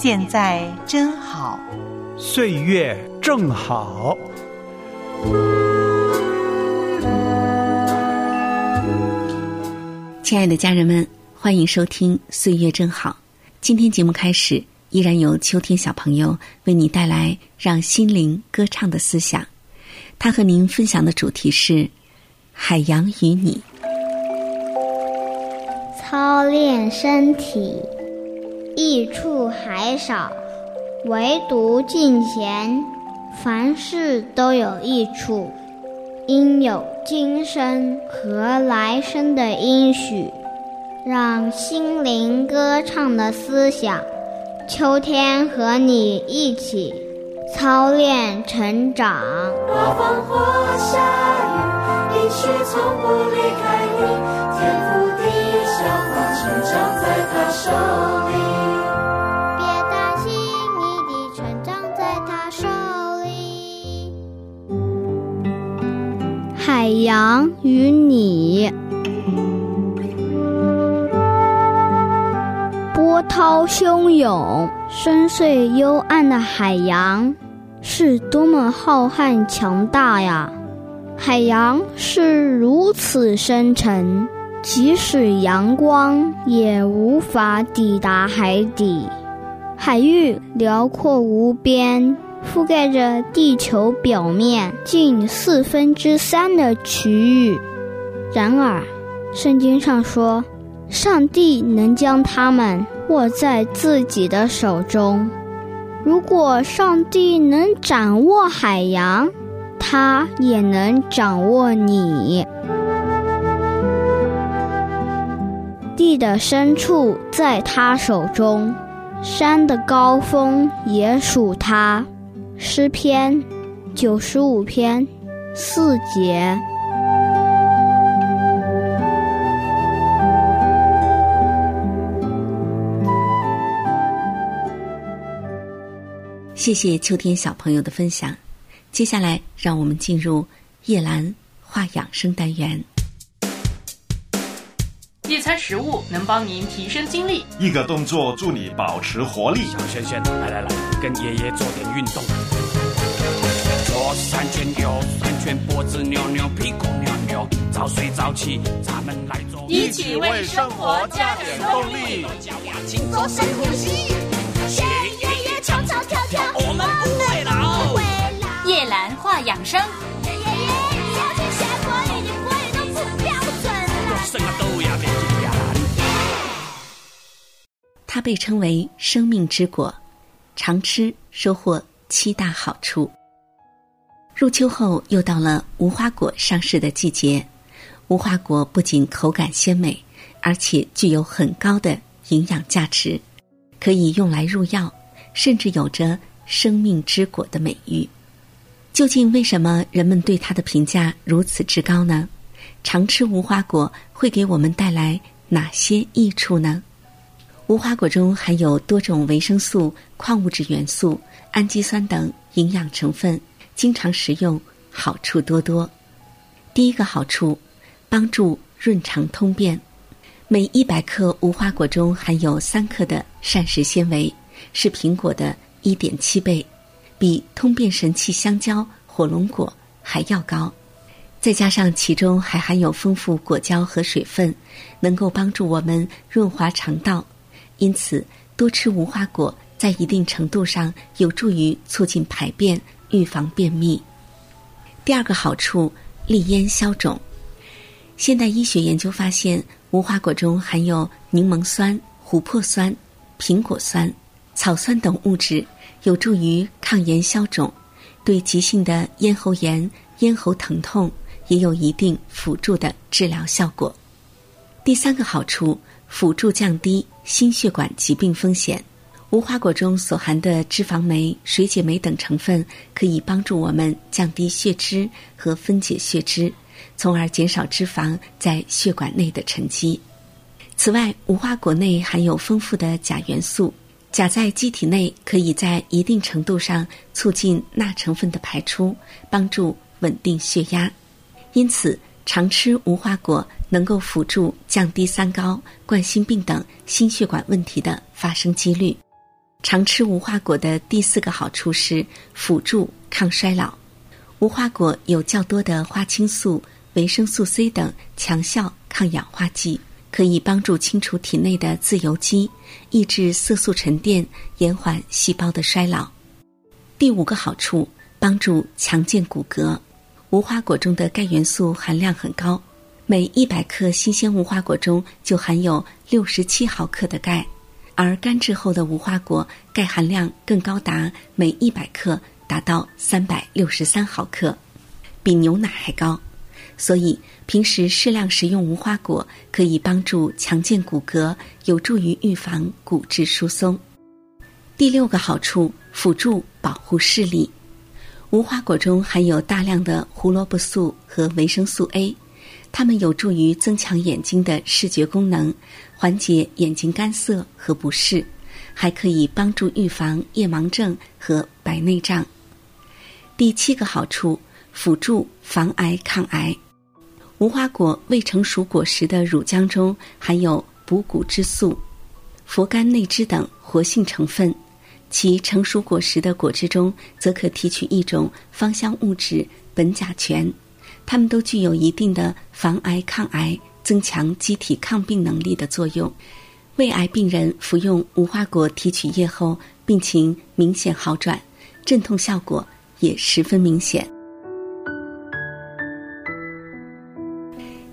现在真好，岁月正好。亲爱的家人们，欢迎收听《岁月正好》。今天节目开始，依然由秋天小朋友为你带来让心灵歌唱的思想。他和您分享的主题是“海洋与你”。操练身体，益处还少，唯独敬贤，凡事都有益处。应有今生和来生的应许，让心灵歌唱的思想，秋天和你一起操练成长。刮风或下雨，一曲从不离开海洋与你，波涛汹涌、深邃幽暗的海洋，是多么浩瀚强大呀！海洋是如此深沉，即使阳光也无法抵达海底。海域辽阔无边。覆盖着地球表面近四分之三的区域，然而，圣经上说，上帝能将它们握在自己的手中。如果上帝能掌握海洋，他也能掌握你。地的深处在他手中，山的高峰也属他。诗篇九十五篇四节。谢谢秋天小朋友的分享。接下来，让我们进入叶兰画养生单元。一餐食物能帮您提升精力，一个动作助你保持活力。小轩轩，来来来，跟爷爷做点运动。左三圈，右三圈，脖子扭扭，屁股扭扭，早睡早起，咱们来做，一起为生活加点动力。请做深呼吸，学爷爷唱唱跳跳，它被称为生命之果，常吃收获七大好处。入秋后又到了无花果上市的季节，无花果不仅口感鲜美，而且具有很高的营养价值，可以用来入药，甚至有着生命之果的美誉。究竟为什么人们对它的评价如此之高呢？常吃无花果会给我们带来哪些益处呢？无花果中含有多种维生素、矿物质元素、氨基酸等营养成分，经常食用好处多多。第一个好处，帮助润肠通便。每一百克无花果中含有三克的膳食纤维，是苹果的一点七倍，比通便神器香蕉、火龙果还要高。再加上其中还含有丰富果胶和水分，能够帮助我们润滑肠道。因此，多吃无花果在一定程度上有助于促进排便、预防便秘。第二个好处，利咽消肿。现代医学研究发现，无花果中含有柠檬酸、琥珀酸、苹果酸、草酸等物质，有助于抗炎消肿，对急性的咽喉炎、咽喉疼痛也有一定辅助的治疗效果。第三个好处。辅助降低心血管疾病风险。无花果中所含的脂肪酶、水解酶等成分，可以帮助我们降低血脂和分解血脂，从而减少脂肪在血管内的沉积。此外，无花果内含有丰富的钾元素，钾在机体内可以在一定程度上促进钠成分的排出，帮助稳定血压。因此，常吃无花果能够辅助降低三高、冠心病等心血管问题的发生几率。常吃无花果的第四个好处是辅助抗衰老。无花果有较多的花青素、维生素 C 等强效抗氧化剂，可以帮助清除体内的自由基，抑制色素沉淀，延缓细胞的衰老。第五个好处，帮助强健骨骼。无花果中的钙元素含量很高，每一百克新鲜无花果中就含有六十七毫克的钙。而干制后的无花果钙含量更高达每一百克达到三百六十三毫克，比牛奶还高。所以平时适量食用无花果可以帮助强健骨骼，有助于预防骨质疏松。第六个好处，辅助保护视力。无花果中含有大量的胡萝卜素和维生素 A。它们有助于增强眼睛的视觉功能，缓解眼睛干涩和不适，还可以帮助预防夜盲症和白内障。第七个好处，辅助防癌抗癌。无花果未成熟果实的乳浆中含有补骨质素、佛甘内酯等活性成分，其成熟果实的果汁中则可提取一种芳香物质苯甲醛。它们都具有一定的防癌抗癌、增强机体抗病能力的作用。胃癌病人服用无花果提取液后，病情明显好转，镇痛效果也十分明显。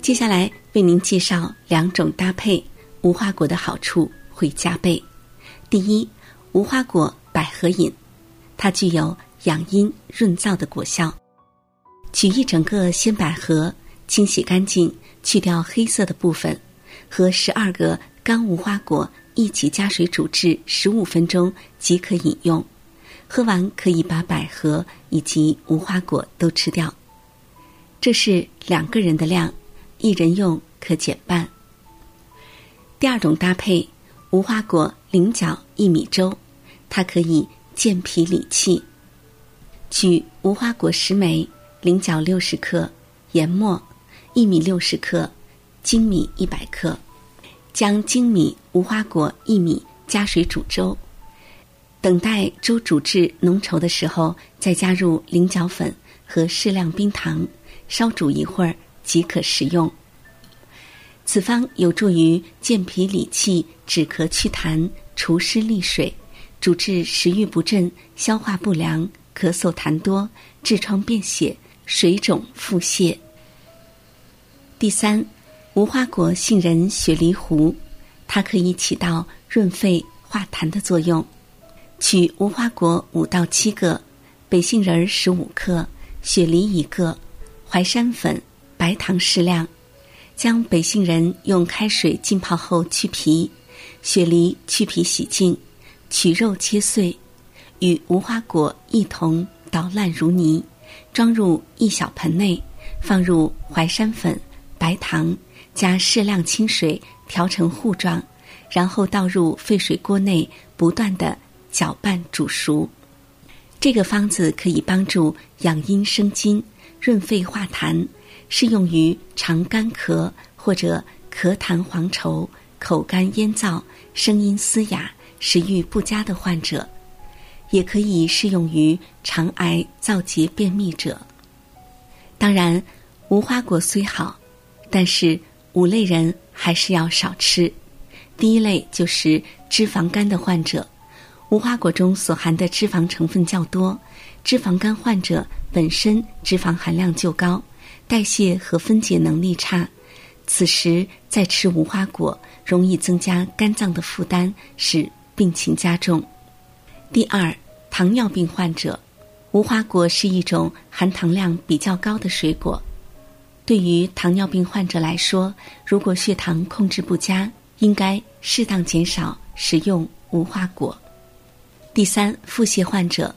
接下来为您介绍两种搭配无花果的好处会加倍。第一，无花果百合饮，它具有养阴润燥的果效。取一整个鲜百合，清洗干净，去掉黑色的部分，和十二个干无花果一起加水煮制十五分钟即可饮用。喝完可以把百合以及无花果都吃掉。这是两个人的量，一人用可减半。第二种搭配，无花果菱角薏米粥，它可以健脾理气。取无花果十枚。菱角六十克，研末，薏米六十克，粳米一百克，将粳米、无花果、薏米加水煮粥，等待粥煮至浓稠的时候，再加入菱角粉和适量冰糖，烧煮一会儿即可食用。此方有助于健脾理气、止咳祛痰、除湿利水，主治食欲不振、消化不良、咳嗽痰多、痔疮便血。水肿腹泻。第三，无花果杏仁雪梨糊，它可以起到润肺化痰的作用。取无花果五到七个，北杏仁十五克，雪梨一个，淮山粉、白糖适量。将北杏仁用开水浸泡后去皮，雪梨去皮洗净，取肉切碎，与无花果一同捣烂如泥。装入一小盆内，放入淮山粉、白糖，加适量清水调成糊状，然后倒入沸水锅内，不断的搅拌煮熟。这个方子可以帮助养阴生津、润肺化痰，适用于常干咳或者咳痰黄稠、口干咽燥、声音嘶哑、食欲不佳的患者。也可以适用于肠癌、造结、便秘者。当然，无花果虽好，但是五类人还是要少吃。第一类就是脂肪肝的患者，无花果中所含的脂肪成分较多，脂肪肝患者本身脂肪含量就高，代谢和分解能力差，此时再吃无花果，容易增加肝脏的负担，使病情加重。第二。糖尿病患者，无花果是一种含糖量比较高的水果。对于糖尿病患者来说，如果血糖控制不佳，应该适当减少食用无花果。第三，腹泻患者，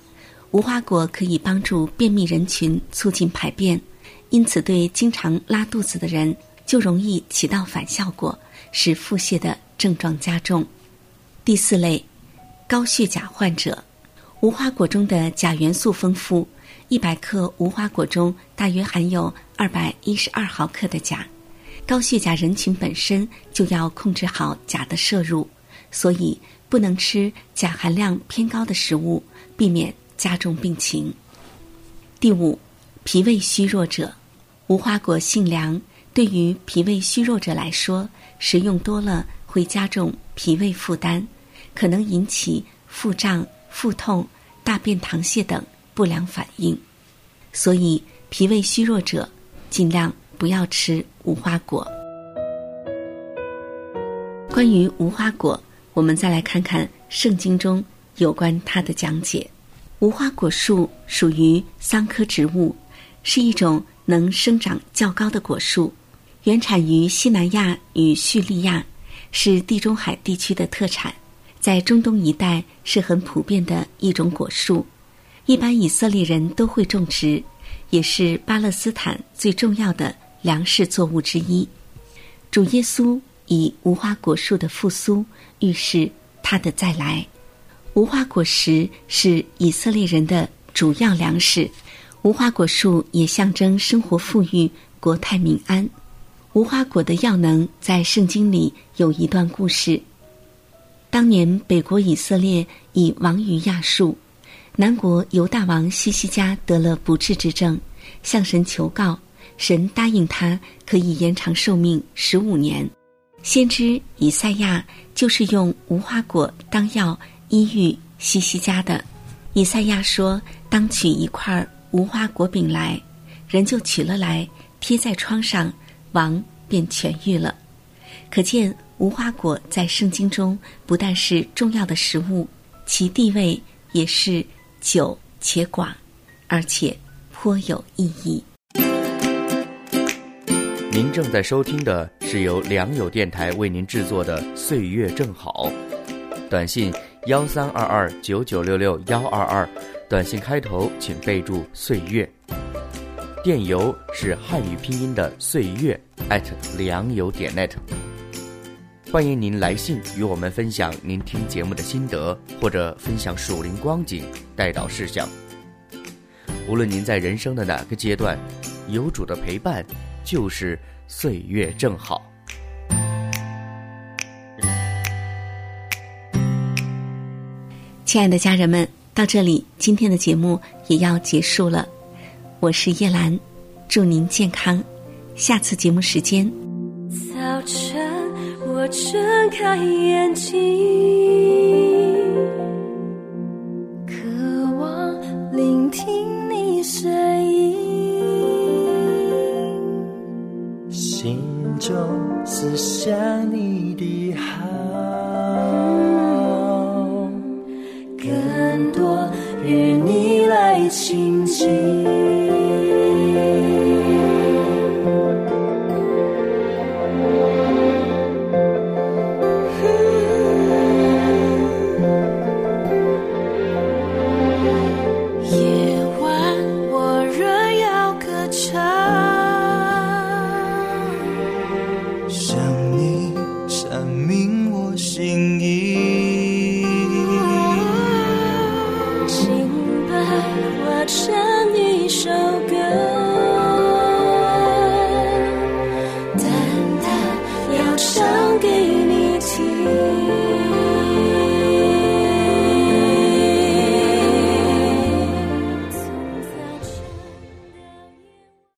无花果可以帮助便秘人群促进排便，因此对经常拉肚子的人就容易起到反效果，使腹泻的症状加重。第四类，高血钾患者，无花果中的钾元素丰富，一百克无花果中大约含有二百一十二毫克的钾。高血钾人群本身就要控制好钾的摄入，所以不能吃钾含量偏高的食物，避免加重病情。第五，脾胃虚弱者，无花果性凉，对于脾胃虚弱者来说，食用多了会加重脾胃负担，可能引起腹胀、腹痛、大便溏泻等不良反应。所以，脾胃虚弱者尽量不要吃无花果。关于无花果，我们再来看看圣经中有关它的讲解。无花果树属于桑科植物，是一种能生长较高的果树，原产于西南亚与叙利亚，是地中海地区的特产，在中东一带是很普遍的一种果树，一般以色列人都会种植，也是巴勒斯坦最重要的粮食作物之一。主耶稣以无花果树的复苏预示他的再来。无花果实是以色列人的主要粮食，无花果树也象征生活富裕、国泰民安。无花果的药能在圣经里有一段故事：当年北国以色列已亡于亚述，南国犹大王西西家得了不治之症，向神求告，神答应他可以延长寿命十五年。先知以赛亚就是用无花果当药。医愈西西家的以赛亚说：“当取一块无花果饼来，人就取了来，贴在窗上，王便痊愈了。”可见无花果在圣经中不但是重要的食物，其地位也是久且广，而且颇有意义。您正在收听的是由良友电台为您制作的《岁月正好》，短信。幺三二二九九六六幺二二，短信开头请备注“岁月”。电邮是汉语拼音的“岁月”@良友点 net。欢迎您来信与我们分享您听节目的心得，或者分享属灵光景、带导事项。无论您在人生的哪个阶段，有主的陪伴就是岁月正好。亲爱的家人们，到这里，今天的节目也要结束了。我是叶兰，祝您健康。下次节目时间。早晨，我睁开眼睛，渴望聆听你声音，心中思想你